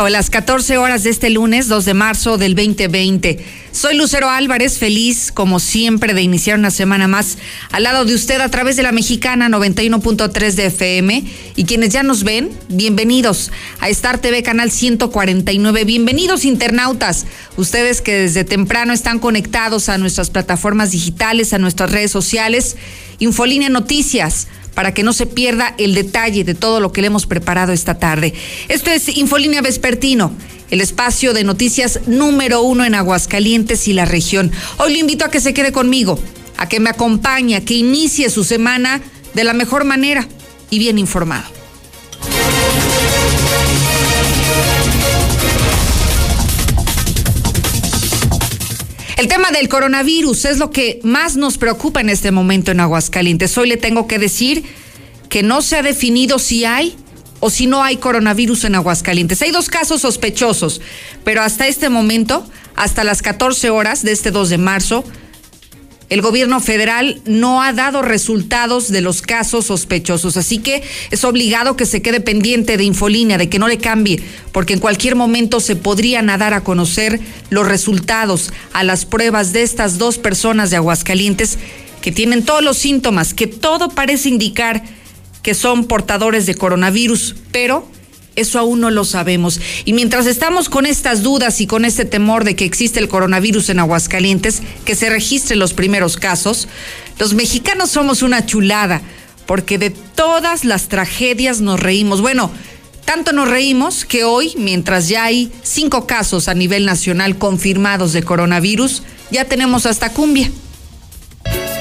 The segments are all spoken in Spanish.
a las 14 horas de este lunes 2 de marzo del 2020. Soy Lucero Álvarez, feliz como siempre de iniciar una semana más al lado de usted a través de la mexicana 91.3 de FM. Y quienes ya nos ven, bienvenidos a Star TV Canal 149. Bienvenidos internautas, ustedes que desde temprano están conectados a nuestras plataformas digitales, a nuestras redes sociales. Infolínea Noticias para que no se pierda el detalle de todo lo que le hemos preparado esta tarde. Esto es Infolínea Vespertino, el espacio de noticias número uno en Aguascalientes y la región. Hoy le invito a que se quede conmigo, a que me acompañe, a que inicie su semana de la mejor manera y bien informado. El tema del coronavirus es lo que más nos preocupa en este momento en Aguascalientes. Hoy le tengo que decir que no se ha definido si hay o si no hay coronavirus en Aguascalientes. Hay dos casos sospechosos, pero hasta este momento, hasta las 14 horas de este 2 de marzo, el gobierno federal no ha dado resultados de los casos sospechosos, así que es obligado que se quede pendiente de Infolínea, de que no le cambie, porque en cualquier momento se podrían dar a conocer los resultados a las pruebas de estas dos personas de Aguascalientes que tienen todos los síntomas, que todo parece indicar que son portadores de coronavirus, pero eso aún no lo sabemos. Y mientras estamos con estas dudas y con este temor de que existe el coronavirus en Aguascalientes, que se registren los primeros casos, los mexicanos somos una chulada, porque de todas las tragedias nos reímos. Bueno, tanto nos reímos que hoy, mientras ya hay cinco casos a nivel nacional confirmados de coronavirus, ya tenemos hasta cumbia.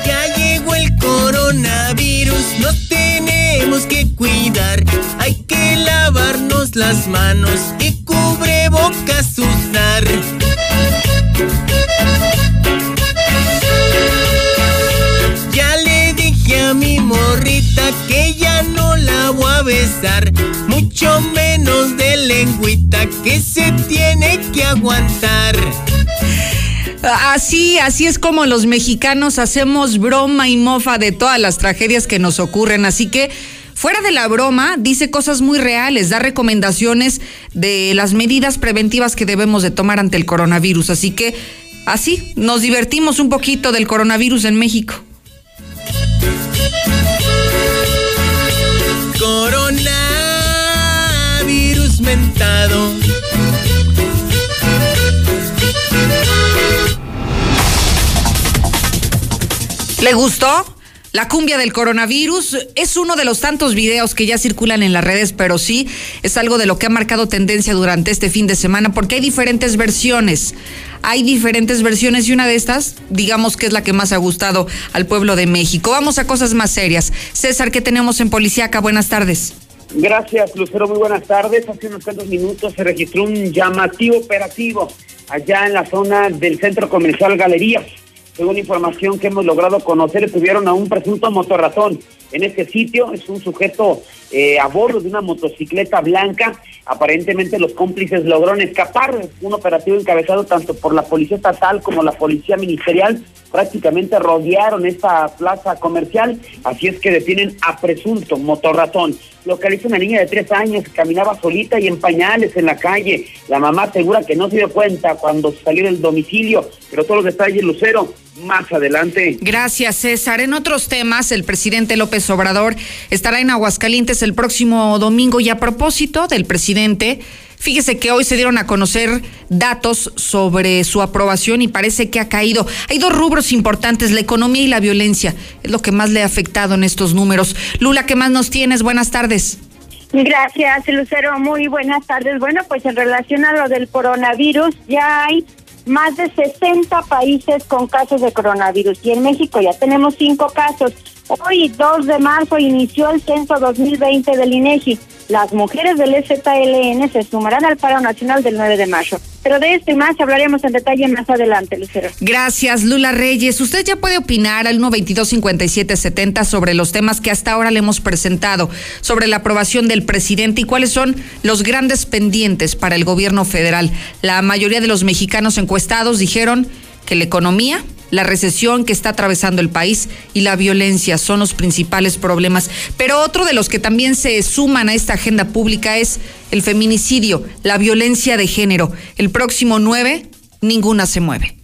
Ya llegó el coronavirus, no tenemos que cuidar, hay que lavarnos las manos y cubrebocas usar. Ya le dije a mi morrita que ya no la voy a besar, mucho menos de lengüita que se tiene que aguantar. Así, así es como los mexicanos hacemos broma y mofa de todas las tragedias que nos ocurren. Así que, fuera de la broma, dice cosas muy reales, da recomendaciones de las medidas preventivas que debemos de tomar ante el coronavirus. Así que, así, nos divertimos un poquito del coronavirus en México. Coronavirus mentado. ¿Le gustó? La cumbia del coronavirus es uno de los tantos videos que ya circulan en las redes, pero sí es algo de lo que ha marcado tendencia durante este fin de semana, porque hay diferentes versiones. Hay diferentes versiones y una de estas, digamos que es la que más ha gustado al pueblo de México. Vamos a cosas más serias. César, ¿qué tenemos en Policiaca? Buenas tardes. Gracias, Lucero. Muy buenas tardes. Hace unos cuantos minutos se registró un llamativo operativo allá en la zona del centro comercial Galerías. Según información que hemos logrado conocer, tuvieron a un presunto motorratón en este sitio. Es un sujeto eh, a bordo de una motocicleta blanca. Aparentemente los cómplices lograron escapar. Un operativo encabezado tanto por la Policía Estatal como la Policía Ministerial. Prácticamente rodearon esta plaza comercial. Así es que detienen a presunto motorratón. Localiza una niña de tres años que caminaba solita y en pañales en la calle. La mamá asegura que no se dio cuenta cuando salió del domicilio. Pero todos los detalles, Lucero, más adelante. Gracias, César. En otros temas, el presidente López Obrador estará en Aguascalientes el próximo domingo y a propósito del presidente, fíjese que hoy se dieron a conocer datos sobre su aprobación y parece que ha caído. Hay dos rubros importantes, la economía y la violencia. Es lo que más le ha afectado en estos números. Lula, ¿qué más nos tienes? Buenas tardes. Gracias, Lucero. Muy buenas tardes. Bueno, pues en relación a lo del coronavirus, ya hay más de 60 países con casos de coronavirus y en México ya tenemos cinco casos. Hoy, 2 de marzo, inició el censo 2020 del INEGI. Las mujeres del ZLN se sumarán al paro nacional del 9 de mayo. Pero de esto y más hablaremos en detalle más adelante, Lucero. Gracias, Lula Reyes. Usted ya puede opinar al 122-5770 sobre los temas que hasta ahora le hemos presentado, sobre la aprobación del presidente y cuáles son los grandes pendientes para el gobierno federal. La mayoría de los mexicanos encuestados dijeron que la economía la recesión que está atravesando el país y la violencia son los principales problemas. Pero otro de los que también se suman a esta agenda pública es el feminicidio, la violencia de género. El próximo 9, ninguna se mueve.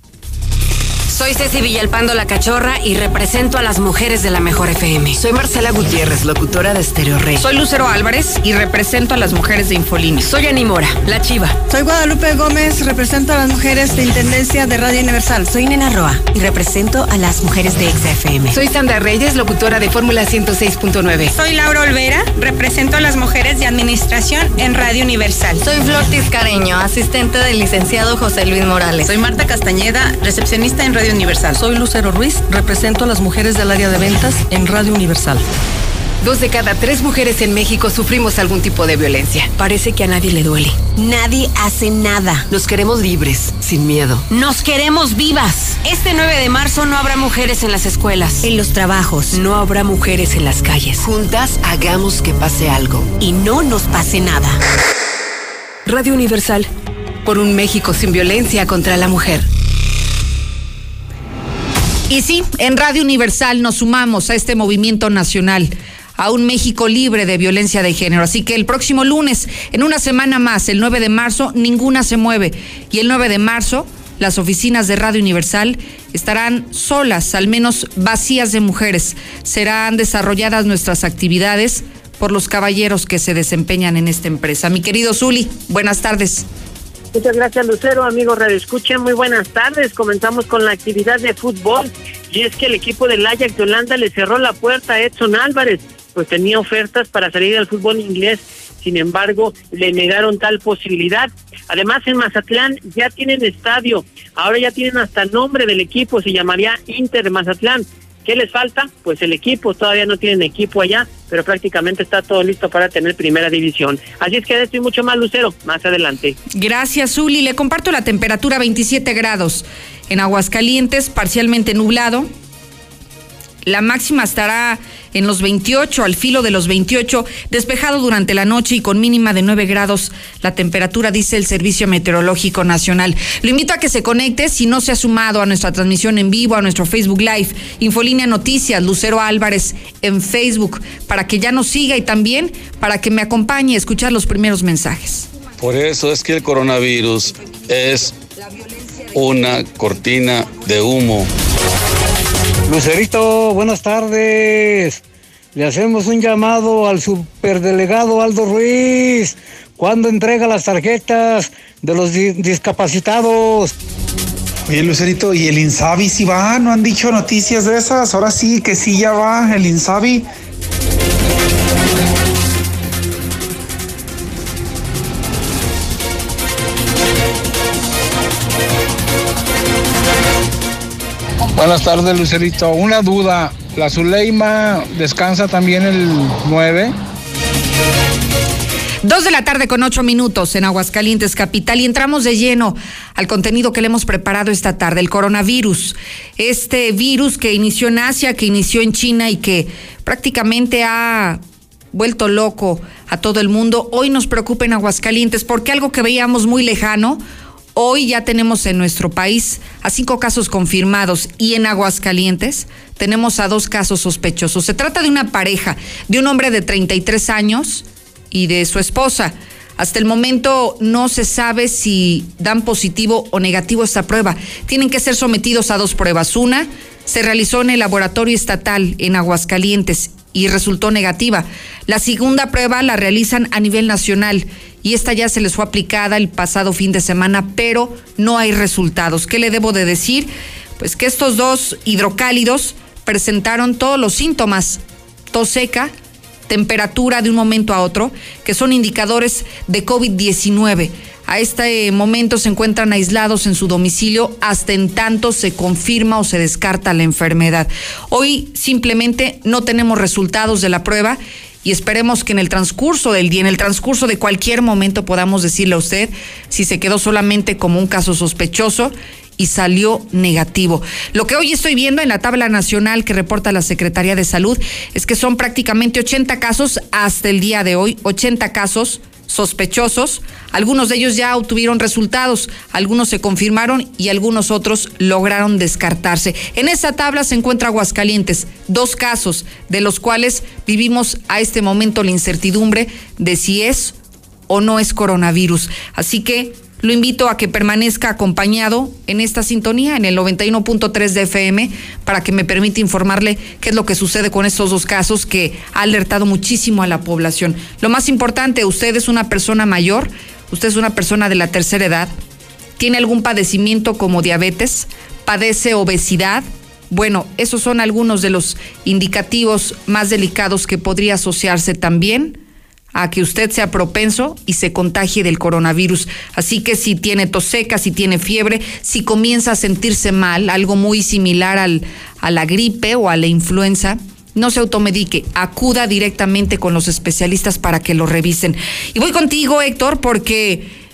Soy Ceci Villalpando La Cachorra y represento a las mujeres de la Mejor FM. Soy Marcela Gutiérrez, locutora de Estéreo Rey. Soy Lucero Álvarez y represento a las mujeres de Infolínea. Soy Animora, La Chiva. Soy Guadalupe Gómez, represento a las mujeres de Intendencia de Radio Universal. Soy Nena Roa y represento a las mujeres de XFM. Soy Sandra Reyes, locutora de Fórmula 106.9. Soy Laura Olvera, represento a las mujeres de Administración en Radio Universal. Soy Flor Tiscareño, asistente del licenciado José Luis Morales. Soy Marta Castañeda, recepcionista en Radio Universal. Soy Lucero Ruiz, represento a las mujeres del área de ventas en Radio Universal. Dos de cada tres mujeres en México sufrimos algún tipo de violencia. Parece que a nadie le duele. Nadie hace nada. Nos queremos libres, sin miedo. Nos queremos vivas. Este 9 de marzo no habrá mujeres en las escuelas. En los trabajos. No habrá mujeres en las calles. Juntas hagamos que pase algo. Y no nos pase nada. Radio Universal. Por un México sin violencia contra la mujer. Y sí, en Radio Universal nos sumamos a este movimiento nacional a un México libre de violencia de género. Así que el próximo lunes, en una semana más, el 9 de marzo, ninguna se mueve. Y el 9 de marzo, las oficinas de Radio Universal estarán solas, al menos vacías de mujeres. Serán desarrolladas nuestras actividades por los caballeros que se desempeñan en esta empresa. Mi querido Zuli, buenas tardes. Muchas gracias, Lucero. Amigos Radio Escuchen, muy buenas tardes. Comenzamos con la actividad de fútbol. Y es que el equipo del Ajax de Holanda le cerró la puerta a Edson Álvarez, pues tenía ofertas para salir al fútbol inglés. Sin embargo, le negaron tal posibilidad. Además, en Mazatlán ya tienen estadio. Ahora ya tienen hasta nombre del equipo. Se llamaría Inter Mazatlán. ¿Qué les falta? Pues el equipo, todavía no tienen equipo allá, pero prácticamente está todo listo para tener primera división. Así es que de esto y mucho más, Lucero, más adelante. Gracias, Zuli. Le comparto la temperatura 27 grados. En Aguascalientes, parcialmente nublado. La máxima estará en los 28, al filo de los 28, despejado durante la noche y con mínima de 9 grados la temperatura, dice el Servicio Meteorológico Nacional. Lo invito a que se conecte si no se ha sumado a nuestra transmisión en vivo, a nuestro Facebook Live, Infolínea Noticias, Lucero Álvarez en Facebook, para que ya nos siga y también para que me acompañe a escuchar los primeros mensajes. Por eso es que el coronavirus es una cortina de humo. Lucerito, buenas tardes. Le hacemos un llamado al superdelegado Aldo Ruiz. ¿Cuándo entrega las tarjetas de los discapacitados? Oye, Lucerito, ¿y el Insabi si va? ¿No han dicho noticias de esas? Ahora sí que sí ya va el Insabi. Buenas tardes, Lucerito. Una duda. ¿La Zuleima descansa también el 9? Dos de la tarde con ocho minutos en Aguascalientes Capital y entramos de lleno al contenido que le hemos preparado esta tarde, el coronavirus. Este virus que inició en Asia, que inició en China y que prácticamente ha vuelto loco a todo el mundo, hoy nos preocupa en Aguascalientes porque algo que veíamos muy lejano, Hoy ya tenemos en nuestro país a cinco casos confirmados y en Aguascalientes tenemos a dos casos sospechosos. Se trata de una pareja, de un hombre de 33 años y de su esposa. Hasta el momento no se sabe si dan positivo o negativo esta prueba. Tienen que ser sometidos a dos pruebas. Una se realizó en el laboratorio estatal en Aguascalientes y resultó negativa. La segunda prueba la realizan a nivel nacional y esta ya se les fue aplicada el pasado fin de semana, pero no hay resultados. ¿Qué le debo de decir? Pues que estos dos hidrocálidos presentaron todos los síntomas, tos seca, temperatura de un momento a otro, que son indicadores de COVID-19. A este momento se encuentran aislados en su domicilio hasta en tanto se confirma o se descarta la enfermedad. Hoy simplemente no tenemos resultados de la prueba y esperemos que en el transcurso del día, en el transcurso de cualquier momento podamos decirle a usted si se quedó solamente como un caso sospechoso y salió negativo. Lo que hoy estoy viendo en la tabla nacional que reporta la Secretaría de Salud es que son prácticamente 80 casos hasta el día de hoy, 80 casos sospechosos. Algunos de ellos ya obtuvieron resultados, algunos se confirmaron y algunos otros lograron descartarse. En esa tabla se encuentra Aguascalientes, dos casos de los cuales vivimos a este momento la incertidumbre de si es o no es coronavirus. Así que lo invito a que permanezca acompañado en esta sintonía, en el 91.3 de FM, para que me permita informarle qué es lo que sucede con estos dos casos que ha alertado muchísimo a la población. Lo más importante, usted es una persona mayor, usted es una persona de la tercera edad, tiene algún padecimiento como diabetes, padece obesidad. Bueno, esos son algunos de los indicativos más delicados que podría asociarse también a que usted sea propenso y se contagie del coronavirus. Así que si tiene tos seca, si tiene fiebre, si comienza a sentirse mal, algo muy similar al, a la gripe o a la influenza, no se automedique, acuda directamente con los especialistas para que lo revisen. Y voy contigo, Héctor, porque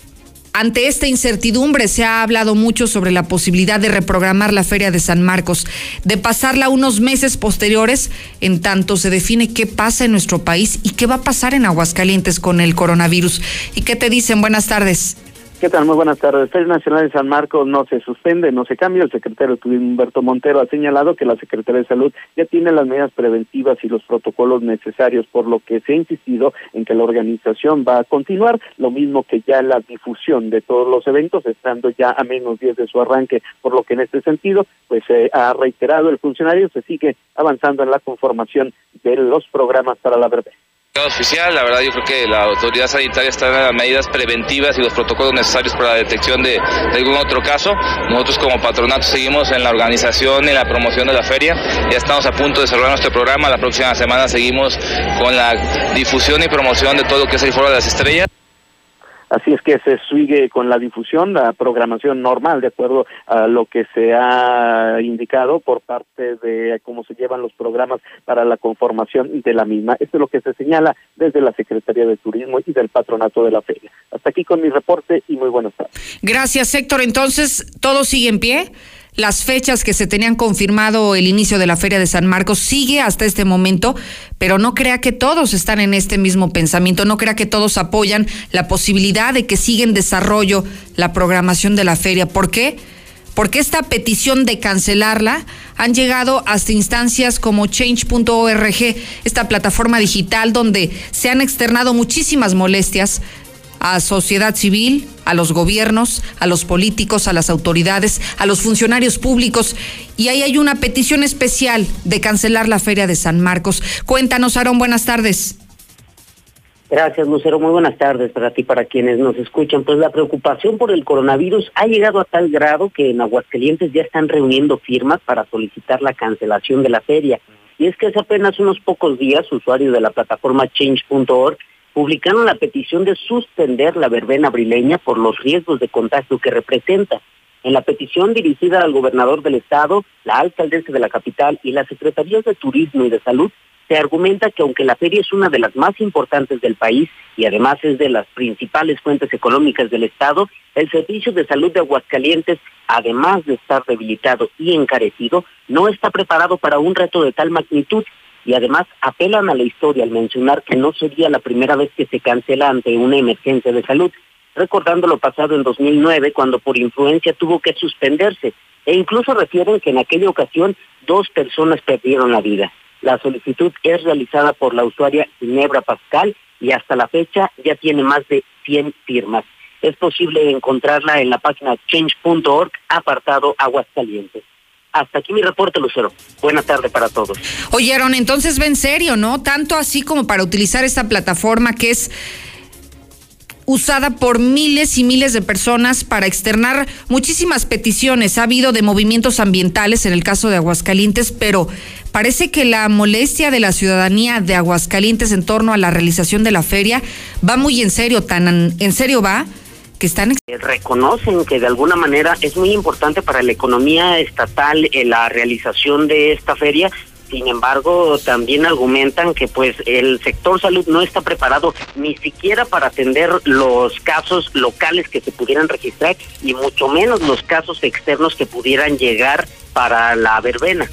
ante esta incertidumbre se ha hablado mucho sobre la posibilidad de reprogramar la Feria de San Marcos, de pasarla unos meses posteriores, en tanto se define qué pasa en nuestro país y qué va a pasar en Aguascalientes con el coronavirus. ¿Y qué te dicen? Buenas tardes. ¿Qué tal? Muy buenas tardes. Feria Nacional de San Marcos no se suspende, no se cambia. El secretario Humberto Montero ha señalado que la Secretaría de Salud ya tiene las medidas preventivas y los protocolos necesarios, por lo que se ha insistido en que la organización va a continuar, lo mismo que ya la difusión de todos los eventos, estando ya a menos días de su arranque, por lo que en este sentido, pues se ha reiterado el funcionario, se sigue avanzando en la conformación de los programas para la verdad oficial, la verdad yo creo que la autoridad sanitaria está en las medidas preventivas y los protocolos necesarios para la detección de, algún otro caso. Nosotros como patronato seguimos en la organización y la promoción de la feria. Ya estamos a punto de cerrar nuestro programa. La próxima semana seguimos con la difusión y promoción de todo lo que es el Foro de las Estrellas. Así es que se sigue con la difusión, la programación normal, de acuerdo a lo que se ha indicado por parte de cómo se llevan los programas para la conformación de la misma. Esto es lo que se señala desde la Secretaría de Turismo y del Patronato de la Feria. Hasta aquí con mi reporte y muy buenas tardes. Gracias, Héctor. Entonces, ¿todo sigue en pie? Las fechas que se tenían confirmado el inicio de la Feria de San Marcos sigue hasta este momento, pero no crea que todos están en este mismo pensamiento, no crea que todos apoyan la posibilidad de que siga en desarrollo la programación de la feria. ¿Por qué? Porque esta petición de cancelarla han llegado hasta instancias como change.org, esta plataforma digital donde se han externado muchísimas molestias a sociedad civil, a los gobiernos, a los políticos, a las autoridades, a los funcionarios públicos. Y ahí hay una petición especial de cancelar la Feria de San Marcos. Cuéntanos, Aarón, buenas tardes. Gracias, Lucero. Muy buenas tardes para ti, para quienes nos escuchan. Pues la preocupación por el coronavirus ha llegado a tal grado que en Aguascalientes ya están reuniendo firmas para solicitar la cancelación de la feria. Y es que hace apenas unos pocos días, usuarios de la plataforma change.org publicaron la petición de suspender la verbena abrileña por los riesgos de contagio que representa. En la petición dirigida al gobernador del estado, la alcaldesa de la capital y las secretarías de Turismo y de Salud, se argumenta que aunque la feria es una de las más importantes del país y además es de las principales fuentes económicas del estado, el servicio de salud de Aguascalientes, además de estar debilitado y encarecido, no está preparado para un reto de tal magnitud y además apelan a la historia al mencionar que no sería la primera vez que se cancela ante una emergencia de salud, recordando lo pasado en 2009 cuando por influencia tuvo que suspenderse e incluso refieren que en aquella ocasión dos personas perdieron la vida. La solicitud es realizada por la usuaria Ginebra Pascal y hasta la fecha ya tiene más de 100 firmas. Es posible encontrarla en la página change.org apartado Aguascalientes. Hasta aquí mi reporte, Lucero. Buena tarde para todos. Oyeron, entonces ven serio, ¿no? Tanto así como para utilizar esta plataforma que es usada por miles y miles de personas para externar muchísimas peticiones. Ha habido de movimientos ambientales en el caso de Aguascalientes, pero parece que la molestia de la ciudadanía de Aguascalientes en torno a la realización de la feria va muy en serio, tan en serio va están... Eh, reconocen que de alguna manera es muy importante para la economía estatal eh, la realización de esta feria, sin embargo, también argumentan que pues el sector salud no está preparado ni siquiera para atender los casos locales que se pudieran registrar y mucho menos los casos externos que pudieran llegar para la verbena.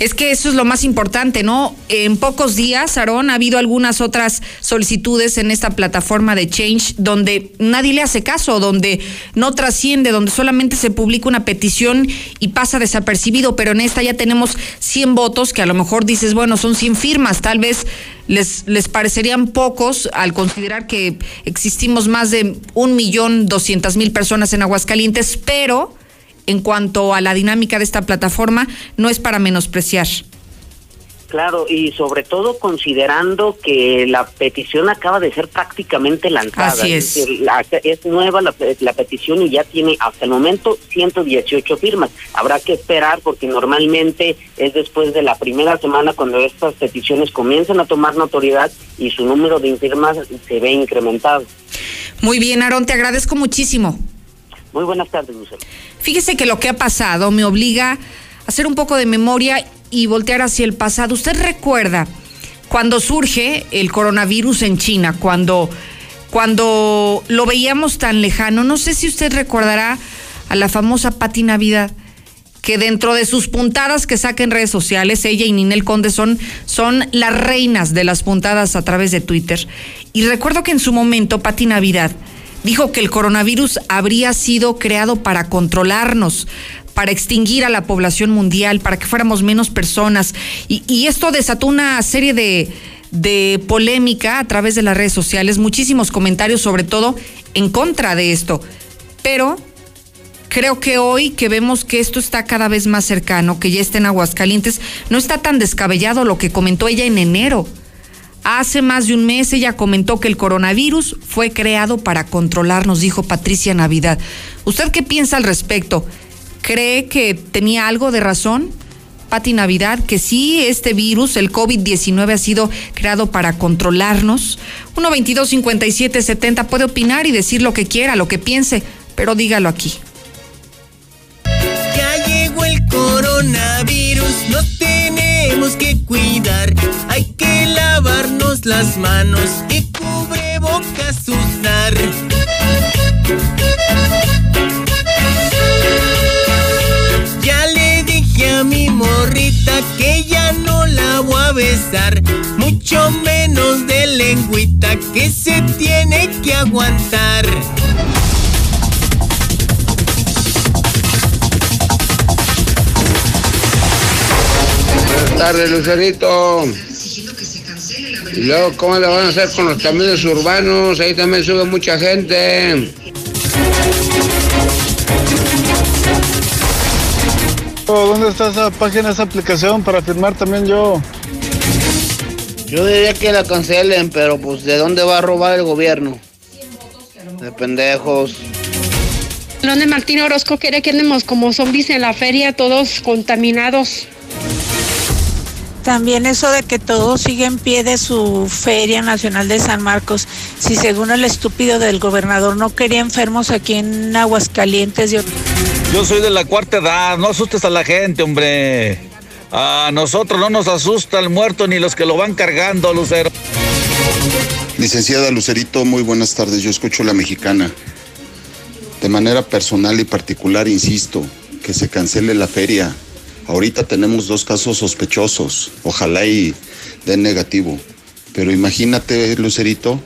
Es que eso es lo más importante, ¿no? En pocos días, Aarón, ha habido algunas otras solicitudes en esta plataforma de Change donde nadie le hace caso, donde no trasciende, donde solamente se publica una petición y pasa desapercibido, pero en esta ya tenemos 100 votos que a lo mejor dices, bueno, son 100 firmas, tal vez les, les parecerían pocos al considerar que existimos más de un millón doscientas mil personas en Aguascalientes, pero en cuanto a la dinámica de esta plataforma, no es para menospreciar. Claro, y sobre todo considerando que la petición acaba de ser prácticamente lanzada. Así es. Es, nueva la, la, petición y ya tiene hasta el momento 118 firmas. Habrá que esperar porque normalmente es después de la primera semana cuando estas peticiones comienzan a tomar notoriedad y su número de firmas se ve incrementado. Muy bien, Aarón, te agradezco muchísimo. Muy buenas tardes, Lucero. Fíjese que lo que ha pasado me obliga a hacer un poco de memoria y voltear hacia el pasado. ¿Usted recuerda cuando surge el coronavirus en China, cuando, cuando lo veíamos tan lejano? No sé si usted recordará a la famosa Pati Navidad que dentro de sus puntadas que saca en redes sociales, ella y Ninel Conde son, son las reinas de las puntadas a través de Twitter. Y recuerdo que en su momento Pati Navidad dijo que el coronavirus habría sido creado para controlarnos, para extinguir a la población mundial, para que fuéramos menos personas. Y, esto desató una serie de, de polémica a través de las redes sociales, muchísimos comentarios sobre todo en contra de esto. Pero creo que hoy que vemos que esto está cada vez más cercano, que ya está en Aguascalientes, no está tan descabellado lo que comentó ella en enero. Hace más de un mes ella comentó que el coronavirus fue creado para controlarnos, dijo Patricia Navidad. ¿Usted qué piensa al respecto? ¿Cree que tenía algo de razón? Pati Navidad, que sí, este virus, el COVID-19, ha sido creado para controlarnos. 1-22-57-70 puede opinar y decir lo que quiera, lo que piense, pero dígalo aquí. Ya llegó el coronavirus, nos tenemos que cuidar. Hay que lavarnos las manos y cubrebocas usar. a mi morrita que ya no la voy a besar, mucho menos de lengüita que se tiene que aguantar. Tardes, Lucerito. Y luego, ¿cómo le van a hacer con los caminos urbanos? Ahí también sube mucha gente. ¿Dónde está esa página, esa aplicación para firmar también yo? Yo diría que la cancelen, pero pues ¿de dónde va a robar el gobierno? De pendejos. Donde Martín Orozco quiere que andemos como zombies en la feria, todos contaminados. También eso de que todo sigue en pie de su Feria Nacional de San Marcos. Si según el estúpido del gobernador no quería enfermos aquí en Aguascalientes. Yo, yo soy de la cuarta edad, no asustes a la gente, hombre. A nosotros no nos asusta el muerto ni los que lo van cargando, Lucero. Licenciada Lucerito, muy buenas tardes. Yo escucho la mexicana. De manera personal y particular, insisto, que se cancele la feria Ahorita tenemos dos casos sospechosos. Ojalá y den negativo. Pero imagínate, Lucerito,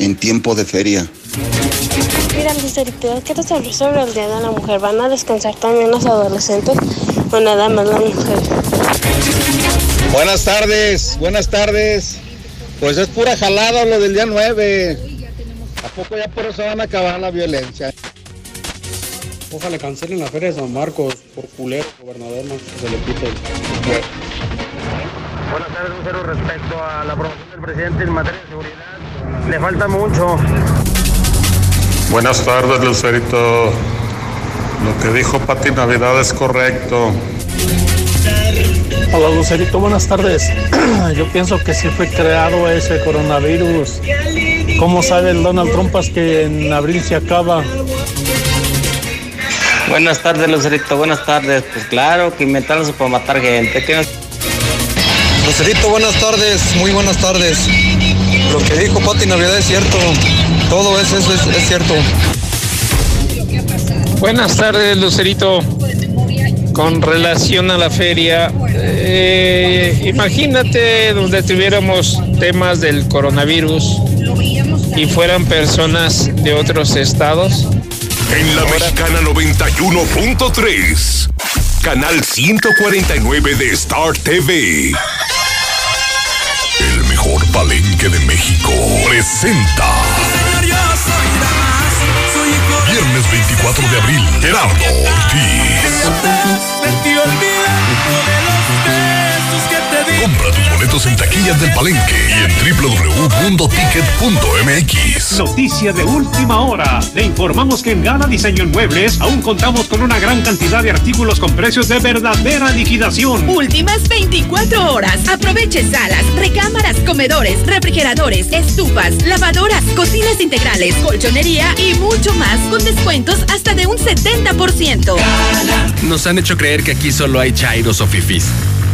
en tiempo de feria. Mira, Lucerito, ¿qué te sabes sobre el Día de la Mujer? ¿Van a descansar también los adolescentes o nada más las mujeres? Buenas tardes, buenas tardes. Pues es pura jalada lo del día 9. ¿A poco ya por eso van a acabar la violencia? Ojalá cancelen la feria de San Marcos por culero, gobernador, no se le quite Buenas tardes, Lucero. Respecto a la promoción del presidente en materia de seguridad, le falta mucho. Buenas tardes, Lucerito. Lo que dijo Pati Navidad es correcto. Hola, Lucerito, buenas tardes. Yo pienso que sí fue creado ese coronavirus. ¿Cómo sabe el Donald Trump que en abril se acaba? Buenas tardes, Lucerito, buenas tardes. Pues claro, que inventaron eso para matar gente. ¿Qué Lucerito, buenas tardes, muy buenas tardes. Lo que dijo Pati Navidad es cierto. Todo eso, es, es cierto. Buenas tardes, Lucerito. Con relación a la feria, eh, imagínate donde tuviéramos temas del coronavirus y fueran personas de otros estados. En la mexicana 91.3, canal 149 de Star TV. El mejor palenque de México presenta. Viernes 24 de abril, Gerardo Ortiz. Compra tus boletos en taquillas del Palenque y en www.ticket.mx. Noticia de última hora. Le informamos que en Gana Diseño en Muebles aún contamos con una gran cantidad de artículos con precios de verdadera liquidación. Últimas 24 horas. Aproveche salas, recámaras, comedores, refrigeradores, estufas, lavadoras, cocinas integrales, colchonería y mucho más con descuentos hasta de un 70%. Nos han hecho creer que aquí solo hay chairos o fifís.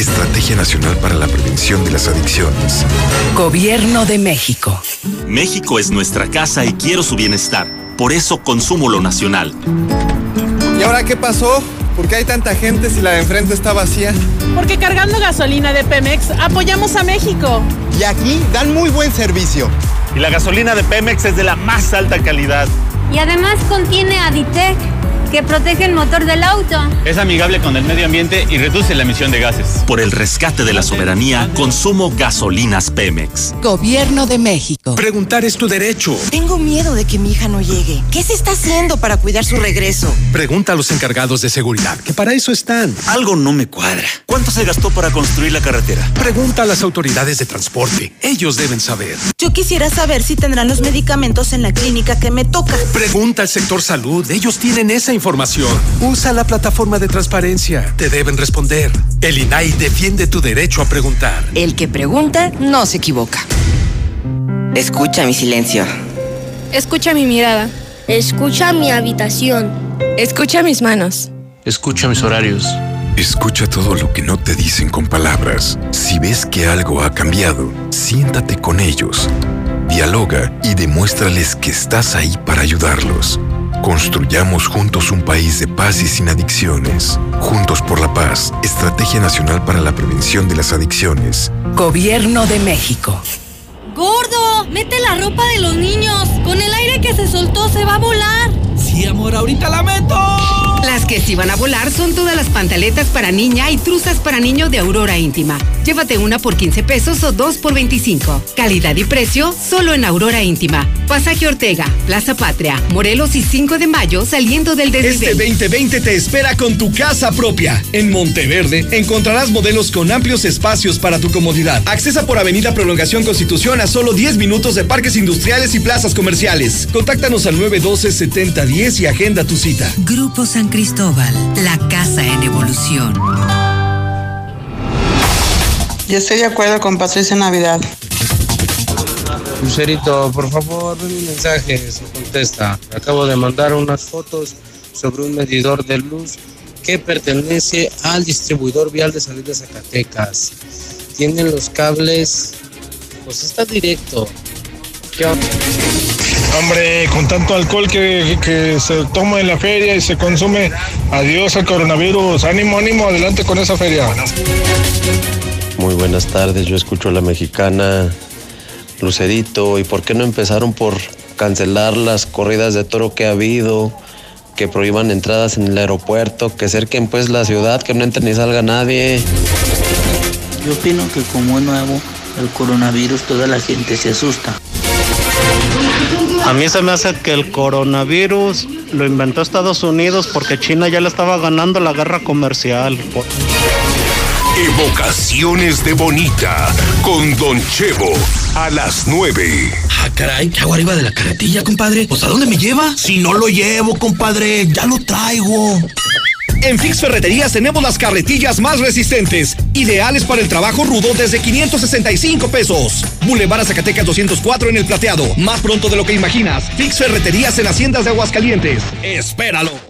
Estrategia Nacional para la Prevención de las Adicciones. Gobierno de México. México es nuestra casa y quiero su bienestar. Por eso consumo lo nacional. ¿Y ahora qué pasó? ¿Por qué hay tanta gente si la de enfrente está vacía? Porque cargando gasolina de Pemex apoyamos a México. Y aquí dan muy buen servicio. Y la gasolina de Pemex es de la más alta calidad. Y además contiene Aditec que protege el motor del auto. Es amigable con el medio ambiente y reduce la emisión de gases. Por el rescate de la soberanía, consumo gasolinas Pemex. Gobierno de México. Preguntar es tu derecho. Tengo miedo de que mi hija no llegue. ¿Qué se está haciendo para cuidar su regreso? Pregunta a los encargados de seguridad, que para eso están. Algo no me cuadra. ¿Cuánto se gastó para construir la carretera? Pregunta a las autoridades de transporte. Ellos deben saber. Yo quisiera saber si tendrán los medicamentos en la clínica que me toca. Pregunta al sector salud. Ellos tienen esa información. Usa la plataforma de transparencia. Te deben responder. El INAI defiende tu derecho a preguntar. El que pregunta no se equivoca. Escucha mi silencio. Escucha mi mirada. Escucha mi habitación. Escucha mis manos. Escucha mis horarios. Escucha todo lo que no te dicen con palabras. Si ves que algo ha cambiado, siéntate con ellos. Dialoga y demuéstrales que estás ahí para ayudarlos. Construyamos juntos un país de paz y sin adicciones. Juntos por la paz, Estrategia Nacional para la Prevención de las Adicciones. Gobierno de México. Gordo, mete la ropa de los niños. Con el aire que se soltó se va a volar. Sí, amor, ahorita la meto. Las que sí van a volar son todas las pantaletas para niña y truzas para niño de Aurora Íntima. Llévate una por 15 pesos o dos por 25. Calidad y precio solo en Aurora Íntima. Pasaje Ortega, Plaza Patria, Morelos y 5 de mayo saliendo del desnivel. Este 2020 te espera con tu casa propia. En Monteverde encontrarás modelos con amplios espacios para tu comodidad. Accesa por Avenida Prolongación Constitución a solo 10 minutos de parques industriales y plazas comerciales. Contáctanos al 912-7010 y agenda tu cita. Grupo San Cristóbal, la casa en evolución. Yo estoy de acuerdo con Patricia Navidad. Lucerito, por favor, ven un mensaje, se contesta. Acabo de mandar unas fotos sobre un medidor de luz que pertenece al distribuidor vial de salida de Zacatecas. Tienen los cables, pues está directo. ¿Qué onda? Hombre, con tanto alcohol que, que se toma en la feria y se consume, adiós al coronavirus. Ánimo, ánimo, adelante con esa feria. Muy buenas tardes, yo escucho a la mexicana Lucerito. ¿Y por qué no empezaron por cancelar las corridas de toro que ha habido? Que prohíban entradas en el aeropuerto, que cerquen pues la ciudad, que no entre ni salga nadie. Yo opino que como es nuevo el coronavirus, toda la gente se asusta. A mí se me hace que el coronavirus lo inventó Estados Unidos porque China ya le estaba ganando la guerra comercial. Evocaciones de Bonita con Don Chevo a las 9. Ah, caray, ¿qué hago arriba de la carretilla, compadre? Pues ¿a dónde me lleva? Si no lo llevo, compadre, ya lo traigo. En Fix Ferreterías tenemos las carretillas más resistentes, ideales para el trabajo rudo desde 565 pesos. Boulevard Zacatecas 204 en el plateado, más pronto de lo que imaginas. Fix Ferreterías en Haciendas de Aguascalientes. Espéralo.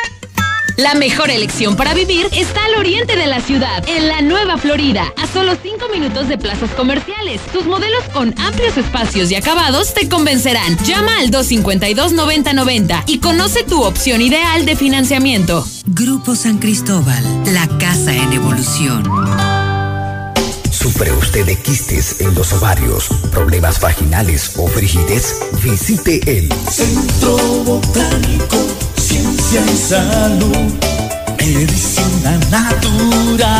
La mejor elección para vivir está al oriente de la ciudad, en la Nueva Florida, a solo 5 minutos de plazas comerciales. Tus modelos con amplios espacios y acabados te convencerán. Llama al 252-9090 y conoce tu opción ideal de financiamiento. Grupo San Cristóbal, la casa en evolución. ¿Sufre usted de quistes en los ovarios, problemas vaginales o frigidez? Visite el Centro Botánico Ciencia y salud, medicina natural.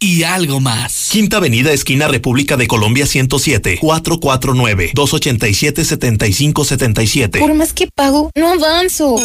Y algo más. Quinta Avenida, esquina República de Colombia 107, 449-287-7577. Por más que pago, no avanzo.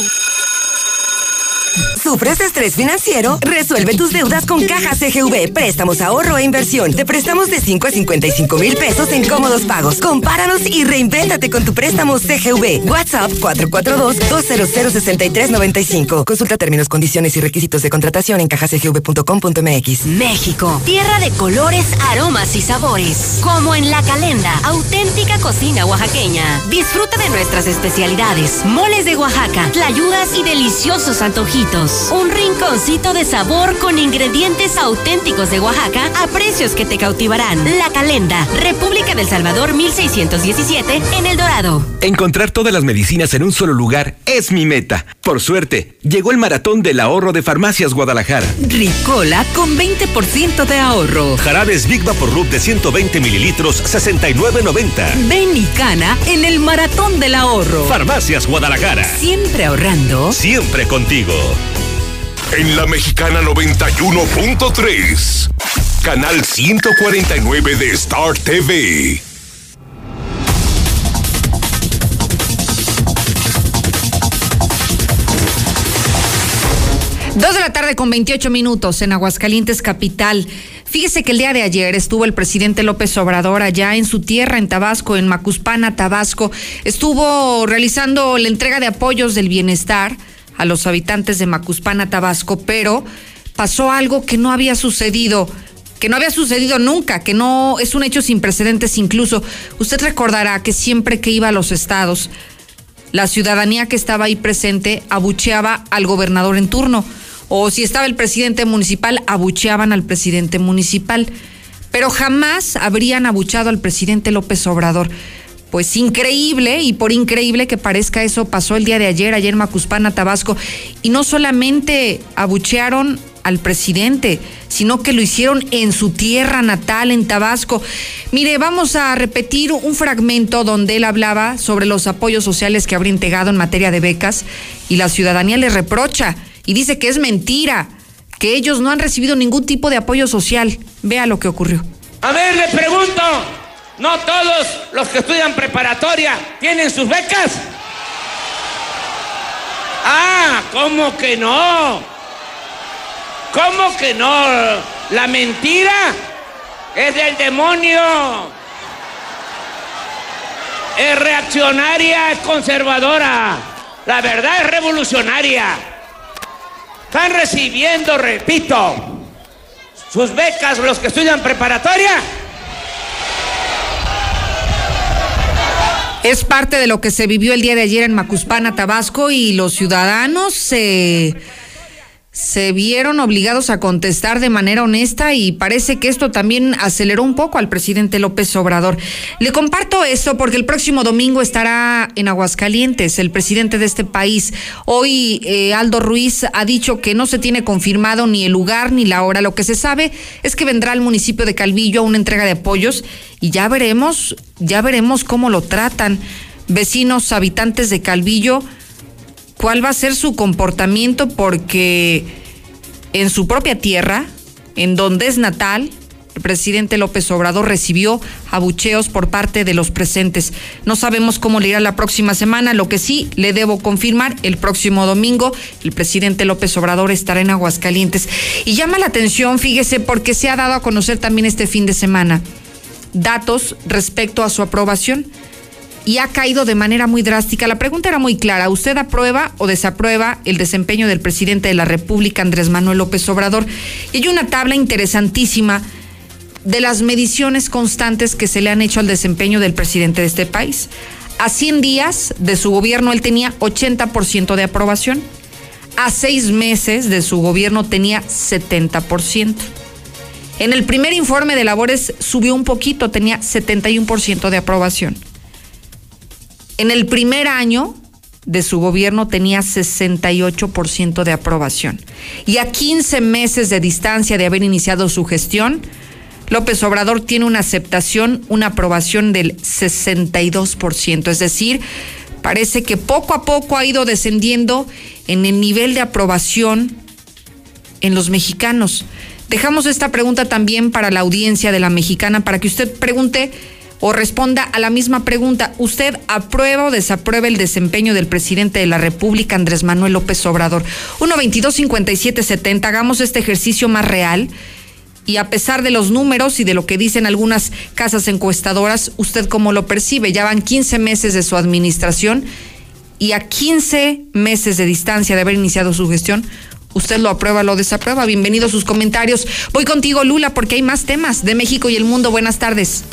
¿Sufres estrés financiero? Resuelve tus deudas con Caja CGV. Préstamos, ahorro e inversión. Te prestamos de 5 a 55 mil pesos en cómodos pagos. Compáranos y reinvéntate con tu préstamo CGV. WhatsApp 442-200-6395. Consulta términos, condiciones y requisitos de contratación en cajacgv.com.mx. México, tierra de colores, aromas y sabores. Como en La Calenda, auténtica cocina oaxaqueña. Disfruta de nuestras especialidades, moles de Oaxaca, tlayudas y deliciosos antojitos. Un rinconcito de sabor con ingredientes auténticos de Oaxaca a precios que te cautivarán. La Calenda, República del Salvador 1617, en El Dorado. Encontrar todas las medicinas en un solo lugar es mi meta. Por suerte, llegó el maratón del ahorro de Farmacias Guadalajara. Ricola con 20% de ahorro. Jarabes Big Rub de 120 mililitros, 69.90. Ven y cana en el maratón del ahorro. Farmacias Guadalajara. Siempre ahorrando. Siempre contigo. En la Mexicana 91.3, canal 149 de Star TV. Dos de la tarde con 28 minutos en Aguascalientes Capital. Fíjese que el día de ayer estuvo el presidente López Obrador allá en su tierra, en Tabasco, en Macuspana, Tabasco. Estuvo realizando la entrega de apoyos del bienestar a los habitantes de Macuspana, Tabasco, pero pasó algo que no había sucedido que no había sucedido nunca, que no es un hecho sin precedentes incluso. Usted recordará que siempre que iba a los estados, la ciudadanía que estaba ahí presente abucheaba al gobernador en turno, o si estaba el presidente municipal, abucheaban al presidente municipal, pero jamás habrían abuchado al presidente López Obrador. Pues increíble, y por increíble que parezca eso, pasó el día de ayer, ayer Macuspana, Tabasco, y no solamente abuchearon al presidente, sino que lo hicieron en su tierra natal, en Tabasco. Mire, vamos a repetir un fragmento donde él hablaba sobre los apoyos sociales que habría entregado en materia de becas y la ciudadanía le reprocha y dice que es mentira, que ellos no han recibido ningún tipo de apoyo social. Vea lo que ocurrió. A ver, le pregunto, ¿no todos los que estudian preparatoria tienen sus becas? Ah, ¿cómo que no? ¿Cómo que no? La mentira es del demonio. Es reaccionaria, es conservadora. La verdad es revolucionaria. Están recibiendo, repito, sus becas los que estudian preparatoria. Es parte de lo que se vivió el día de ayer en Macuspana, Tabasco, y los ciudadanos se se vieron obligados a contestar de manera honesta y parece que esto también aceleró un poco al presidente López Obrador. Le comparto esto porque el próximo domingo estará en Aguascalientes el presidente de este país. Hoy eh, Aldo Ruiz ha dicho que no se tiene confirmado ni el lugar ni la hora. Lo que se sabe es que vendrá al municipio de Calvillo a una entrega de apoyos y ya veremos, ya veremos cómo lo tratan. Vecinos, habitantes de Calvillo, cuál va a ser su comportamiento porque en su propia tierra, en donde es natal, el presidente López Obrador recibió abucheos por parte de los presentes. No sabemos cómo le irá la próxima semana, lo que sí le debo confirmar, el próximo domingo el presidente López Obrador estará en Aguascalientes. Y llama la atención, fíjese, porque se ha dado a conocer también este fin de semana datos respecto a su aprobación y ha caído de manera muy drástica. La pregunta era muy clara. ¿Usted aprueba o desaprueba el desempeño del presidente de la República, Andrés Manuel López Obrador? Y hay una tabla interesantísima de las mediciones constantes que se le han hecho al desempeño del presidente de este país. A 100 días de su gobierno él tenía 80% de aprobación. A seis meses de su gobierno tenía 70%. En el primer informe de labores subió un poquito, tenía 71% de aprobación. En el primer año de su gobierno tenía 68% de aprobación. Y a 15 meses de distancia de haber iniciado su gestión, López Obrador tiene una aceptación, una aprobación del 62%. Es decir, parece que poco a poco ha ido descendiendo en el nivel de aprobación en los mexicanos. Dejamos esta pregunta también para la audiencia de la mexicana, para que usted pregunte o responda a la misma pregunta. ¿Usted aprueba o desaprueba el desempeño del presidente de la República, Andrés Manuel López Obrador? 1-22-57-70, hagamos este ejercicio más real. Y a pesar de los números y de lo que dicen algunas casas encuestadoras, ¿usted cómo lo percibe? Ya van 15 meses de su administración y a 15 meses de distancia de haber iniciado su gestión, ¿usted lo aprueba o lo desaprueba? Bienvenidos sus comentarios. Voy contigo, Lula, porque hay más temas de México y el mundo. Buenas tardes.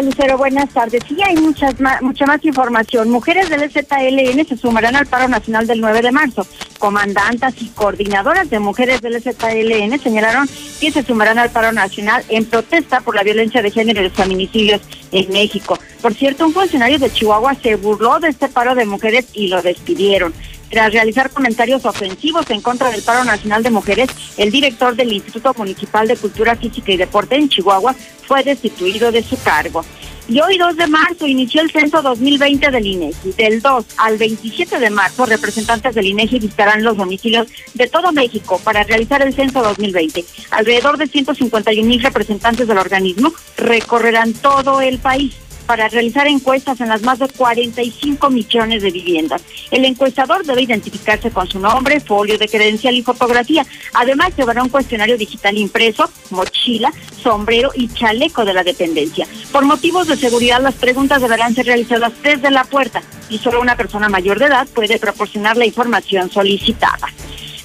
Lucero, buenas tardes. Sí, hay muchas mucha más información. Mujeres del ZLN se sumarán al paro nacional del 9 de marzo. Comandantas y coordinadoras de mujeres del ZLN señalaron que se sumarán al paro nacional en protesta por la violencia de género y los feminicidios en México. Por cierto, un funcionario de Chihuahua se burló de este paro de mujeres y lo despidieron. Tras realizar comentarios ofensivos en contra del paro nacional de mujeres, el director del Instituto Municipal de Cultura Física y Deporte en Chihuahua fue destituido de su cargo. Y hoy 2 de marzo inició el censo 2020 del INEGI. Del 2 al 27 de marzo, representantes del INEGI visitarán los domicilios de todo México para realizar el censo 2020. Alrededor de 151 mil representantes del organismo recorrerán todo el país para realizar encuestas en las más de 45 millones de viviendas. El encuestador debe identificarse con su nombre, folio de credencial y fotografía. Además, llevará un cuestionario digital impreso, mochila, sombrero y chaleco de la dependencia. Por motivos de seguridad, las preguntas deberán ser realizadas desde la puerta y solo una persona mayor de edad puede proporcionar la información solicitada.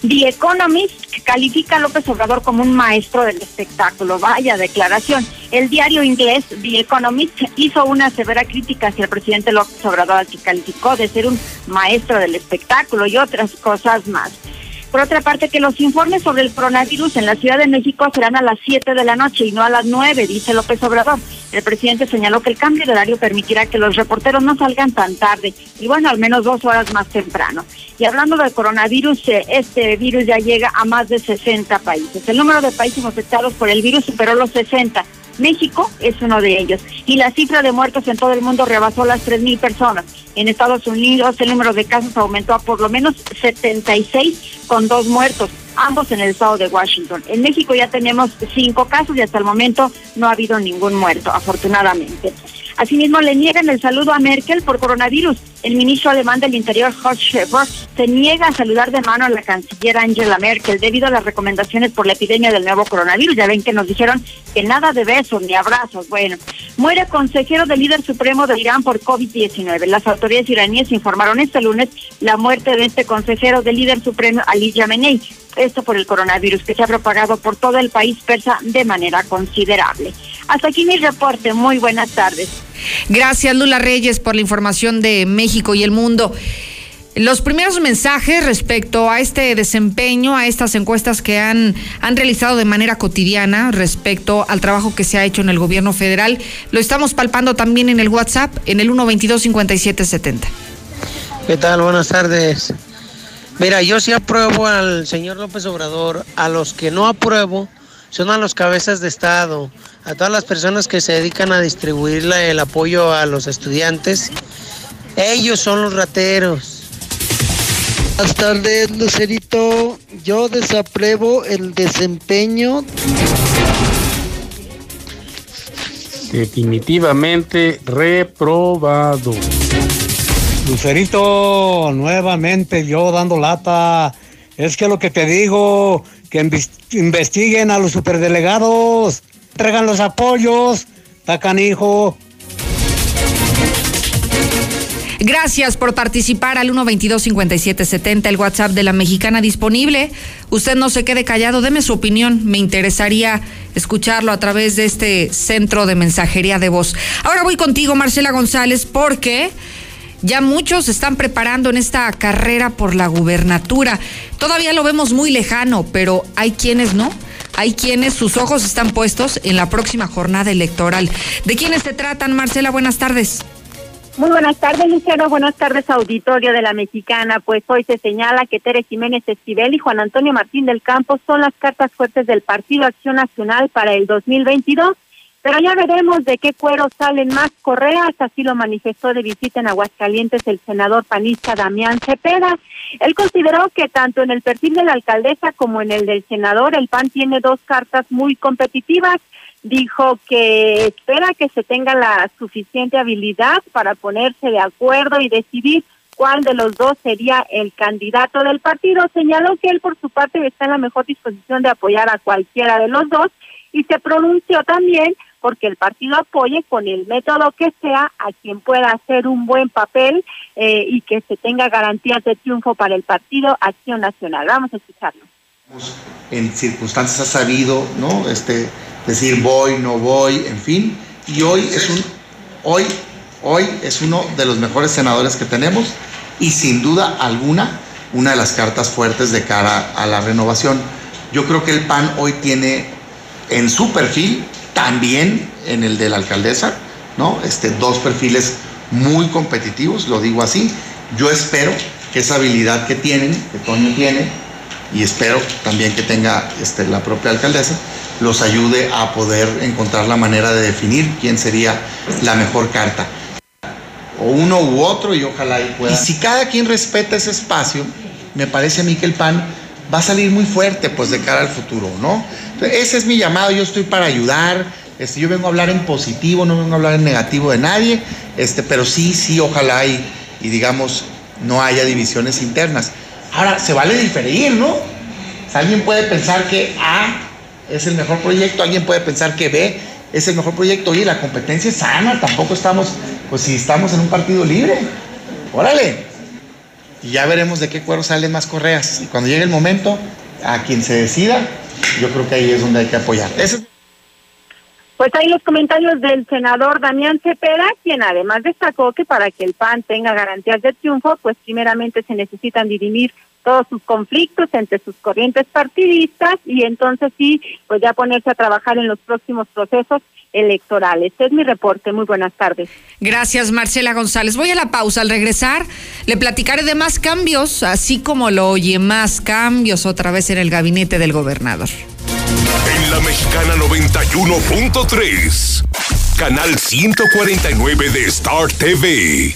The Economist califica a López Obrador como un maestro del espectáculo. Vaya declaración. El diario inglés The Economist hizo una severa crítica hacia el presidente López Obrador, al que calificó de ser un maestro del espectáculo y otras cosas más. Por otra parte, que los informes sobre el coronavirus en la Ciudad de México serán a las 7 de la noche y no a las 9, dice López Obrador. El presidente señaló que el cambio de horario permitirá que los reporteros no salgan tan tarde y bueno, al menos dos horas más temprano. Y hablando del coronavirus, eh, este virus ya llega a más de 60 países. El número de países afectados por el virus superó los 60. México es uno de ellos. Y la cifra de muertos en todo el mundo rebasó las 3.000 personas. En Estados Unidos el número de casos aumentó a por lo menos 76 con dos muertos. ambos en el estado de Washington. En México ya tenemos cinco casos y hasta el momento no ha habido ningún muerto, afortunadamente. Asimismo, le niegan el saludo a Merkel por coronavirus. El ministro alemán del Interior, Horst Schäfer, se niega a saludar de mano a la canciller Angela Merkel debido a las recomendaciones por la epidemia del nuevo coronavirus. Ya ven que nos dijeron que nada de besos ni abrazos. Bueno, muere consejero del líder supremo de Irán por COVID-19. Las autoridades iraníes informaron este lunes la muerte de este consejero del líder supremo Ali Yamenei esto por el coronavirus que se ha propagado por todo el país persa de manera considerable. Hasta aquí mi reporte. Muy buenas tardes. Gracias, Lula Reyes, por la información de México y el mundo. Los primeros mensajes respecto a este desempeño, a estas encuestas que han, han realizado de manera cotidiana respecto al trabajo que se ha hecho en el gobierno federal, lo estamos palpando también en el WhatsApp, en el 122-5770. ¿Qué tal? Buenas tardes. Mira, yo sí apruebo al señor López Obrador. A los que no apruebo son a los cabezas de Estado, a todas las personas que se dedican a distribuir el apoyo a los estudiantes. Ellos son los rateros. Buenas tardes, Lucerito. Yo desapruebo el desempeño. Definitivamente reprobado. Lucerito, nuevamente yo dando lata. Es que lo que te digo, que investiguen a los superdelegados, traigan los apoyos, tacanijo. Gracias por participar al 122-5770, el WhatsApp de la mexicana disponible. Usted no se quede callado, deme su opinión. Me interesaría escucharlo a través de este centro de mensajería de voz. Ahora voy contigo, Marcela González, porque ya muchos están preparando en esta carrera por la gubernatura. Todavía lo vemos muy lejano, pero hay quienes no. Hay quienes sus ojos están puestos en la próxima jornada electoral. ¿De quiénes se tratan, Marcela? Buenas tardes. Muy buenas tardes, Luciano. Buenas tardes, auditorio de la Mexicana. Pues hoy se señala que Tere Jiménez Esquivel y Juan Antonio Martín del Campo son las cartas fuertes del Partido Acción Nacional para el 2022 pero ya veremos de qué cuero salen más correas, así lo manifestó de visita en Aguascalientes el senador panista Damián Cepeda. Él consideró que tanto en el perfil de la alcaldesa como en el del senador, el PAN tiene dos cartas muy competitivas. Dijo que espera que se tenga la suficiente habilidad para ponerse de acuerdo y decidir cuál de los dos sería el candidato del partido. Señaló que él por su parte está en la mejor disposición de apoyar a cualquiera de los dos y se pronunció también porque el partido apoye con el método que sea a quien pueda hacer un buen papel eh, y que se tenga garantías de triunfo para el partido Acción Nacional. Vamos a escucharlo. En circunstancias ha sabido, ¿no? Este, decir voy, no voy, en fin. Y hoy es un, hoy, hoy es uno de los mejores senadores que tenemos y sin duda alguna una de las cartas fuertes de cara a la renovación. Yo creo que el PAN hoy tiene en su perfil también en el de la alcaldesa, ¿no? Este, dos perfiles muy competitivos, lo digo así. Yo espero que esa habilidad que tienen, que Toño tiene, y espero también que tenga este, la propia alcaldesa, los ayude a poder encontrar la manera de definir quién sería la mejor carta. O uno u otro y ojalá y pueda. Y si cada quien respeta ese espacio, me parece a mí que el PAN va a salir muy fuerte pues de cara al futuro, ¿no? ese es mi llamado, yo estoy para ayudar, este, yo vengo a hablar en positivo, no vengo a hablar en negativo de nadie, este, pero sí, sí, ojalá y, y digamos no haya divisiones internas. Ahora, se vale diferir, ¿no? alguien puede pensar que A es el mejor proyecto, alguien puede pensar que B es el mejor proyecto. Oye, la competencia es sana, tampoco estamos, pues si estamos en un partido libre, órale. Y ya veremos de qué cuero salen más correas. Y cuando llegue el momento, a quien se decida, yo creo que ahí es donde hay que apoyar. Pues hay los comentarios del senador Damián Cepeda, quien además destacó que para que el PAN tenga garantías de triunfo, pues primeramente se necesitan dirimir todos sus conflictos entre sus corrientes partidistas y entonces sí, pues ya ponerse a trabajar en los próximos procesos electorales. Este es mi reporte. Muy buenas tardes. Gracias, Marcela González. Voy a la pausa. Al regresar, le platicaré de más cambios, así como lo oye, más cambios otra vez en el gabinete del gobernador. En la mexicana 91.3, canal 149 de Star TV.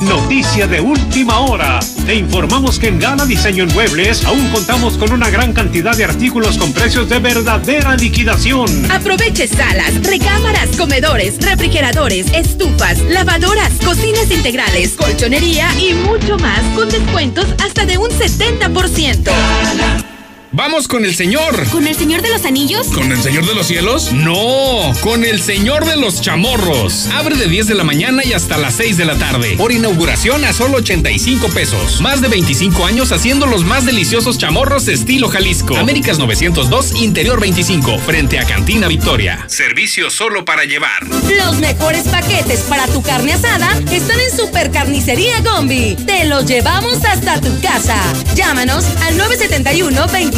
Noticia de última hora. Te informamos que en Gala Diseño en Muebles aún contamos con una gran cantidad de artículos con precios de verdadera liquidación. Aproveche salas, recámaras, comedores, refrigeradores, estufas, lavadoras, cocinas integrales, colchonería y mucho más con descuentos hasta de un 70%. Vamos con el señor. ¿Con el señor de los anillos? ¿Con el señor de los cielos? No, con el señor de los chamorros. Abre de 10 de la mañana y hasta las 6 de la tarde. Por inauguración a solo 85 pesos. Más de 25 años haciendo los más deliciosos chamorros estilo Jalisco. Américas 902, Interior 25, frente a Cantina Victoria. Servicio solo para llevar. Los mejores paquetes para tu carne asada están en Supercarnicería Gombi. Te los llevamos hasta tu casa. Llámanos al 971 20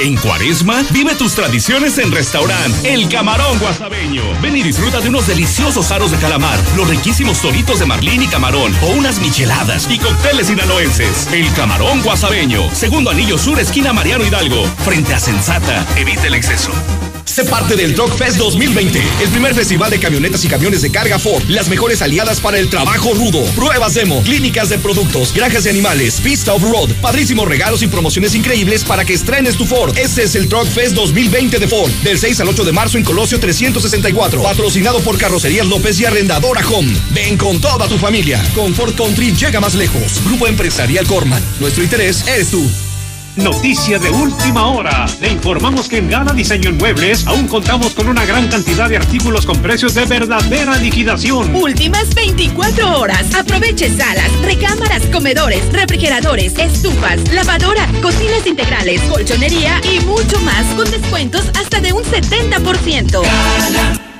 En Cuaresma, vive tus tradiciones en restaurante El Camarón Guasabeño. Ven y disfruta de unos deliciosos aros de calamar, los riquísimos toritos de marlín y camarón, o unas micheladas y cócteles sinaloenses. El Camarón Guasabeño, segundo anillo sur, esquina Mariano Hidalgo, frente a Sensata. Evita el exceso. Sé parte del Truck Fest 2020, el primer festival de camionetas y camiones de carga Ford, las mejores aliadas para el trabajo rudo, pruebas demo, clínicas de productos, granjas de animales, pista off-road, padrísimos regalos y promociones increíbles para que estrenes tu Ford. Este es el Truck Fest 2020 de Ford, del 6 al 8 de marzo en Colosio 364, patrocinado por Carrocerías López y Arrendadora Home. Ven con toda tu familia, con Ford Country llega más lejos. Grupo Empresarial Corman, nuestro interés eres tú. Noticia de última hora. Le informamos que en Gala Diseño en Muebles aún contamos con una gran cantidad de artículos con precios de verdadera liquidación. Últimas 24 horas. Aproveche salas, recámaras, comedores, refrigeradores, estufas, lavadoras, cocinas integrales, colchonería y mucho más con descuentos hasta de un 70%.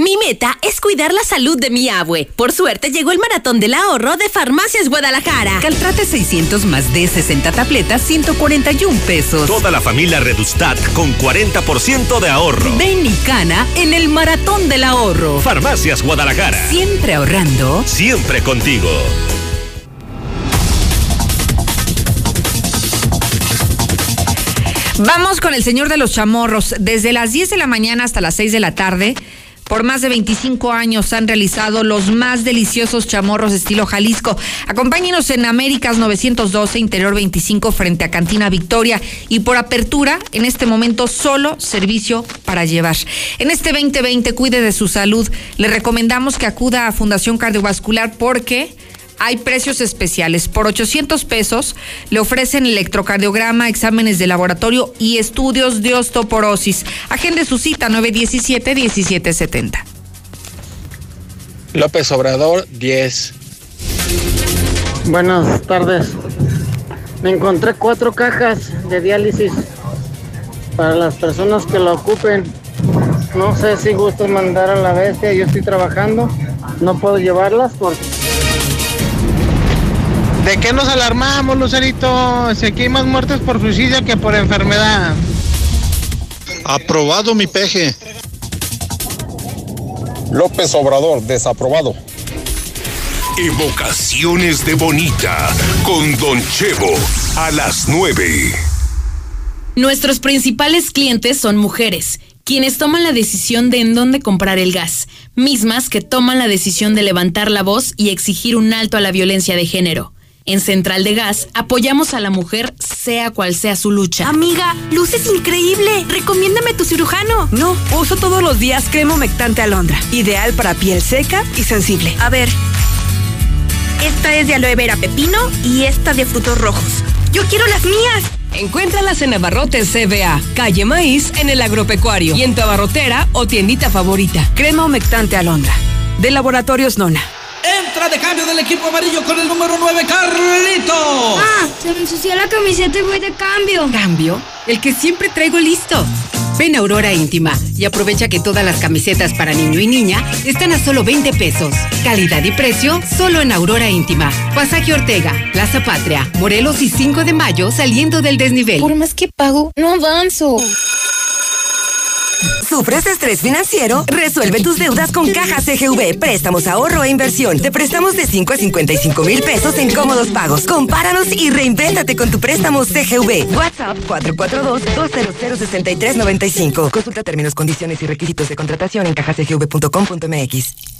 Mi meta es cuidar la salud de mi abue. Por suerte llegó el maratón del ahorro de Farmacias Guadalajara. Caltrate 600 más de 60 tabletas, 141 pesos. Toda la familia Redustat con 40% de ahorro. Ven y cana en el maratón del ahorro. Farmacias Guadalajara. Siempre ahorrando. Siempre contigo. Vamos con el señor de los chamorros. Desde las 10 de la mañana hasta las 6 de la tarde, por más de 25 años han realizado los más deliciosos chamorros estilo Jalisco. Acompáñenos en Américas 912, Interior 25, frente a Cantina Victoria. Y por apertura, en este momento, solo servicio para llevar. En este 2020, cuide de su salud. Le recomendamos que acuda a Fundación Cardiovascular porque hay precios especiales. Por 800 pesos le ofrecen electrocardiograma, exámenes de laboratorio y estudios de osteoporosis. Agende su cita 917-1770. López Obrador, 10. Buenas tardes. Me encontré cuatro cajas de diálisis para las personas que lo ocupen. No sé si gustan mandar a la bestia, yo estoy trabajando. No puedo llevarlas porque ¿De qué nos alarmamos, Lucerito? Si aquí hay más muertes por suicidio que por enfermedad. Aprobado mi peje. López Obrador, desaprobado. Evocaciones de Bonita con Don Chevo a las 9. Nuestros principales clientes son mujeres, quienes toman la decisión de en dónde comprar el gas, mismas que toman la decisión de levantar la voz y exigir un alto a la violencia de género. En Central de Gas apoyamos a la mujer sea cual sea su lucha. Amiga, luces increíble. Recomiéndame tu cirujano. No, uso todos los días crema humectante alondra. Ideal para piel seca y sensible. A ver. Esta es de aloe vera pepino y esta de frutos rojos. Yo quiero las mías. Encuéntralas en Abarrotes CBA, calle Maíz, en el agropecuario y en tu abarrotera o tiendita favorita. Crema humectante alondra. De Laboratorios Nona. Entra de cambio del equipo amarillo con el número 9, Carlito. Ah, se me ensució la camiseta y voy de cambio. ¿Cambio? El que siempre traigo listo. Ven a Aurora Íntima y aprovecha que todas las camisetas para niño y niña están a solo 20 pesos. Calidad y precio solo en Aurora Íntima. Pasaje Ortega, Plaza Patria, Morelos y 5 de mayo saliendo del desnivel. Por más que pago, no avanzo. ¿Sufres de estrés financiero? Resuelve tus deudas con Caja CGV. Préstamos, ahorro e inversión. Te prestamos de 5 a 55 mil pesos en cómodos pagos. Compáranos y reinvéntate con tu préstamo CGV. WhatsApp 442-200-6395. Consulta términos, condiciones y requisitos de contratación en cajacgv.com.mx.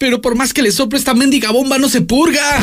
Pero por más que le sople esta mendiga bomba no se purga.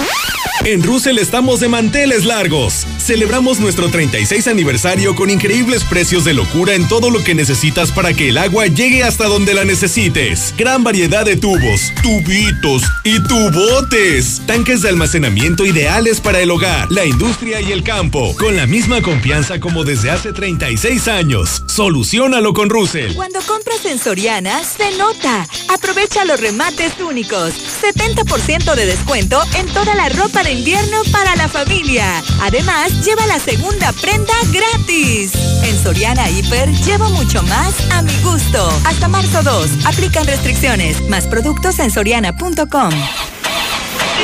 En Russell estamos de manteles largos. Celebramos nuestro 36 aniversario con increíbles precios de locura en todo lo que necesitas para que el agua llegue hasta donde la necesites. Gran variedad de tubos, tubitos y tubotes. Tanques de almacenamiento ideales para el hogar, la industria y el campo. Con la misma confianza como desde hace 36 años. Solucionalo con Russell. Cuando compras en Soriana, se nota. Aprovecha los remates únicos. 70% de descuento en toda la ropa de invierno para la familia. Además, lleva la segunda prenda gratis. En Soriana Hiper, llevo mucho más a mi gusto. Hasta marzo 2. Aplican restricciones. Más productos en soriana.com.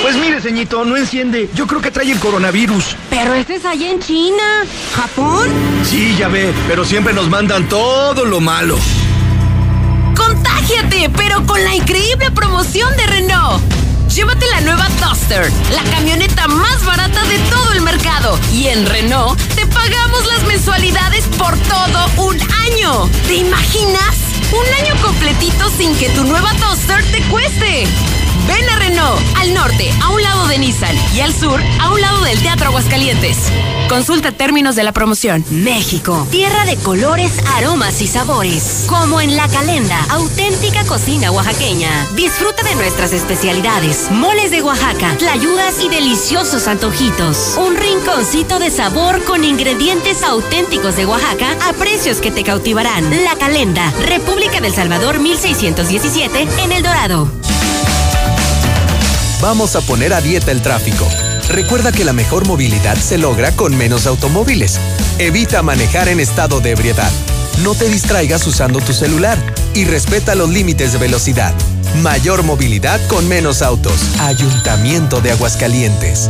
Pues mire, ceñito, no enciende. Yo creo que trae el coronavirus. Pero este es allá en China. ¿Japón? Sí, ya ve, pero siempre nos mandan todo lo malo. ¡Contágiate! Pero con la increíble promoción de Renault. Llévate la nueva Duster, la camioneta más barata de todo el mercado. Y en Renault te pagamos las mensualidades por todo un año. ¿Te imaginas? Un año completito sin que tu nueva Duster te cueste. Ven a Renault, al norte, a un lado de Nissan, y al sur, a un lado del Teatro Aguascalientes. Consulta términos de la promoción. México, tierra de colores, aromas y sabores. Como en La Calenda, auténtica cocina oaxaqueña. Disfruta de nuestras especialidades, moles de Oaxaca, tlayudas y deliciosos antojitos. Un rinconcito de sabor con ingredientes auténticos de Oaxaca a precios que te cautivarán. La Calenda, República del Salvador 1617, en El Dorado. Vamos a poner a dieta el tráfico. Recuerda que la mejor movilidad se logra con menos automóviles. Evita manejar en estado de ebriedad. No te distraigas usando tu celular y respeta los límites de velocidad. Mayor movilidad con menos autos. Ayuntamiento de Aguascalientes.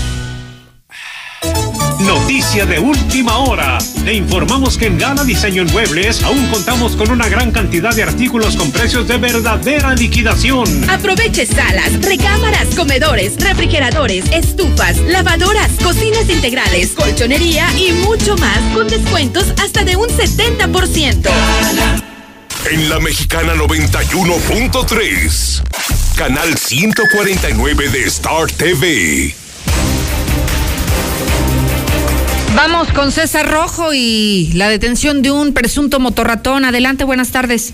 Noticia de última hora. Le informamos que en Gala Diseño en Muebles aún contamos con una gran cantidad de artículos con precios de verdadera liquidación. Aproveche salas, recámaras, comedores, refrigeradores, estufas, lavadoras, cocinas integrales, colchonería y mucho más con descuentos hasta de un 70%. En la Mexicana 91.3. Canal 149 de Star TV. Vamos con César Rojo y la detención de un presunto motorratón. Adelante, buenas tardes.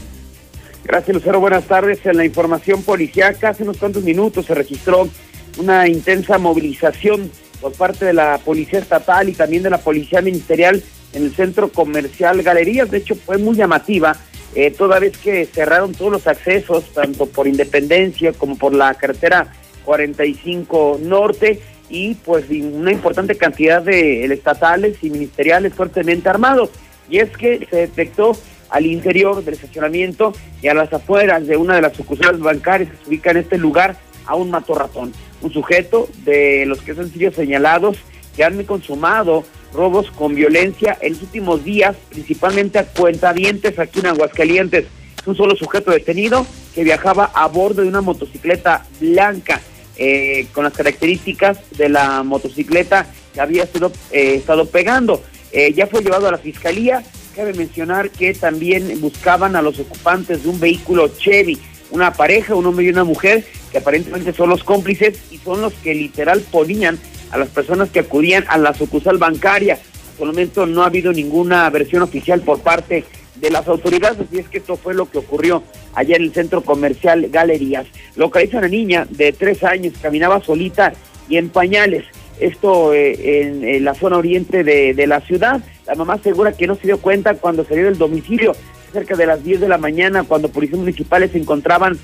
Gracias, Lucero. Buenas tardes. En la información policiaca, hace unos cuantos minutos se registró una intensa movilización por parte de la Policía Estatal y también de la Policía Ministerial en el centro comercial Galerías. De hecho, fue muy llamativa, eh, toda vez que cerraron todos los accesos, tanto por Independencia como por la carretera 45 Norte y pues una importante cantidad de estatales y ministeriales fuertemente armados. Y es que se detectó al interior del estacionamiento y a las afueras de una de las sucursales bancarias que se ubica en este lugar a un matorratón, un sujeto de los que han sido señalados que han consumado robos con violencia en los últimos días, principalmente a cuentavientes aquí en Aguascalientes. un solo sujeto detenido que viajaba a bordo de una motocicleta blanca eh, con las características de la motocicleta que había sido, eh, estado pegando. Eh, ya fue llevado a la fiscalía. Cabe mencionar que también buscaban a los ocupantes de un vehículo Chevy, una pareja, un hombre y una mujer, que aparentemente son los cómplices y son los que literal ponían a las personas que acudían a la sucursal bancaria. Por el momento no ha habido ninguna versión oficial por parte de las autoridades, así es que esto fue lo que ocurrió allá en el centro comercial Galerías. Localiza una niña de tres años, caminaba solita y en pañales. Esto eh, en, la zona oriente de, de, la ciudad. La mamá asegura que no se dio cuenta cuando salió del domicilio, cerca de las 10 de la mañana, cuando policías municipales se encontraban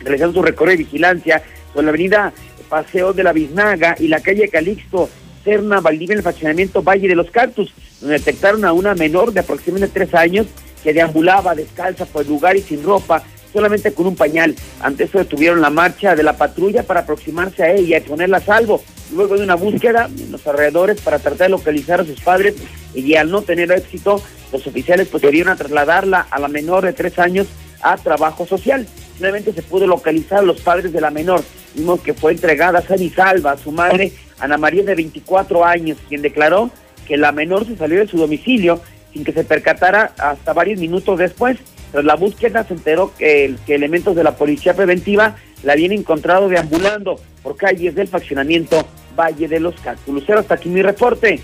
realizando su recorrido de vigilancia sobre la avenida Paseo de la Biznaga y la calle Calixto, Cerna, Valdivia, en el fraccionamiento Valle de los Cactus, donde detectaron a una menor de aproximadamente tres años que deambulaba descalza por el lugar y sin ropa, solamente con un pañal. Ante eso detuvieron la marcha de la patrulla para aproximarse a ella y ponerla a salvo. Luego de una búsqueda en los alrededores para tratar de localizar a sus padres y al no tener éxito, los oficiales procedieron a trasladarla a la menor de tres años a trabajo social. Finalmente se pudo localizar a los padres de la menor. Vimos que fue entregada a y salva a su madre, Ana María de 24 años, quien declaró que la menor se salió de su domicilio sin que se percatara hasta varios minutos después. Tras la búsqueda se enteró que, elementos de la policía preventiva la habían encontrado deambulando por calles del faccionamiento Valle de los Cálculos. Hasta aquí mi reporte.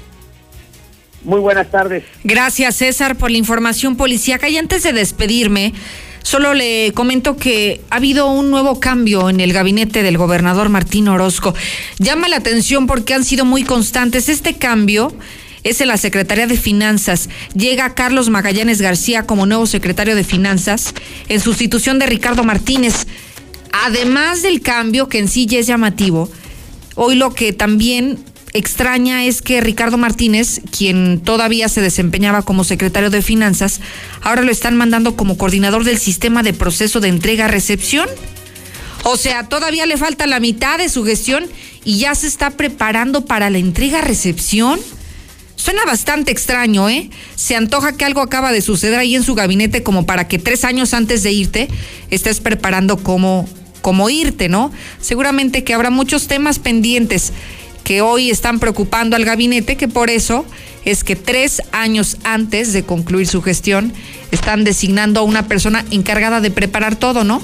Muy buenas tardes. Gracias, César, por la información policíaca. Y antes de despedirme, solo le comento que ha habido un nuevo cambio en el gabinete del gobernador Martín Orozco. Llama la atención porque han sido muy constantes. Este cambio es en la Secretaría de Finanzas. Llega Carlos Magallanes García como nuevo secretario de Finanzas en sustitución de Ricardo Martínez. Además del cambio que en sí ya es llamativo, hoy lo que también extraña es que Ricardo Martínez, quien todavía se desempeñaba como secretario de Finanzas, ahora lo están mandando como coordinador del sistema de proceso de entrega-recepción. O sea, todavía le falta la mitad de su gestión y ya se está preparando para la entrega-recepción. Suena bastante extraño, ¿eh? Se antoja que algo acaba de suceder ahí en su gabinete como para que tres años antes de irte estés preparando cómo, cómo irte, ¿no? Seguramente que habrá muchos temas pendientes que hoy están preocupando al gabinete, que por eso es que tres años antes de concluir su gestión están designando a una persona encargada de preparar todo, ¿no?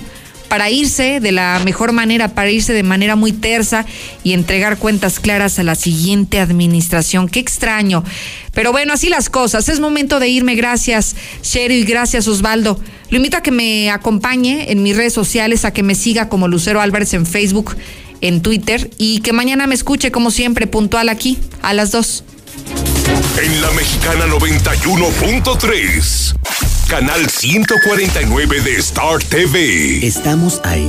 para irse de la mejor manera, para irse de manera muy tersa y entregar cuentas claras a la siguiente administración. Qué extraño. Pero bueno, así las cosas. Es momento de irme. Gracias, Sherry. Gracias, Osvaldo. Lo invito a que me acompañe en mis redes sociales, a que me siga como Lucero Álvarez en Facebook, en Twitter y que mañana me escuche como siempre puntual aquí a las dos. En la mexicana 91.3 canal 149 de Star TV. Estamos ahí.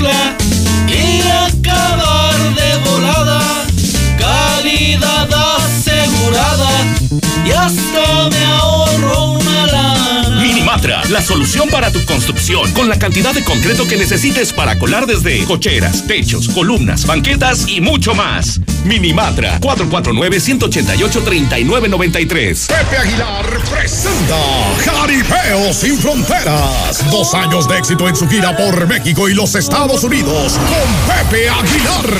y acabar de volada calidad asegurada y hasta me ahorro una lana Minimatra, la solución para tu construcción con la cantidad de concreto que necesites para colar desde cocheras, techos, columnas, banquetas y mucho más. Minimatra 449-188-3993. Pepe Aguilar presenta Jaripeo sin Fronteras. Dos años de éxito en su gira por México y los Estados Unidos con Pepe Aguilar.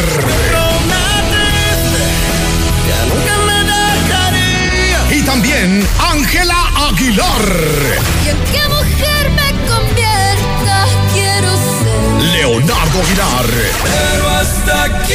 Y también Ángela Aguilar. ¿Y en qué mujer me convierta? Quiero ser Leonardo Aguilar. Pero hasta aquí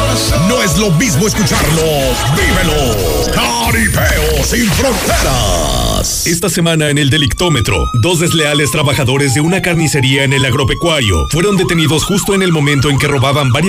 No es lo mismo escucharlos, vívelos. Caripeo sin fronteras. Esta semana en el Delictómetro, dos desleales trabajadores de una carnicería en el agropecuario fueron detenidos justo en el momento en que robaban varias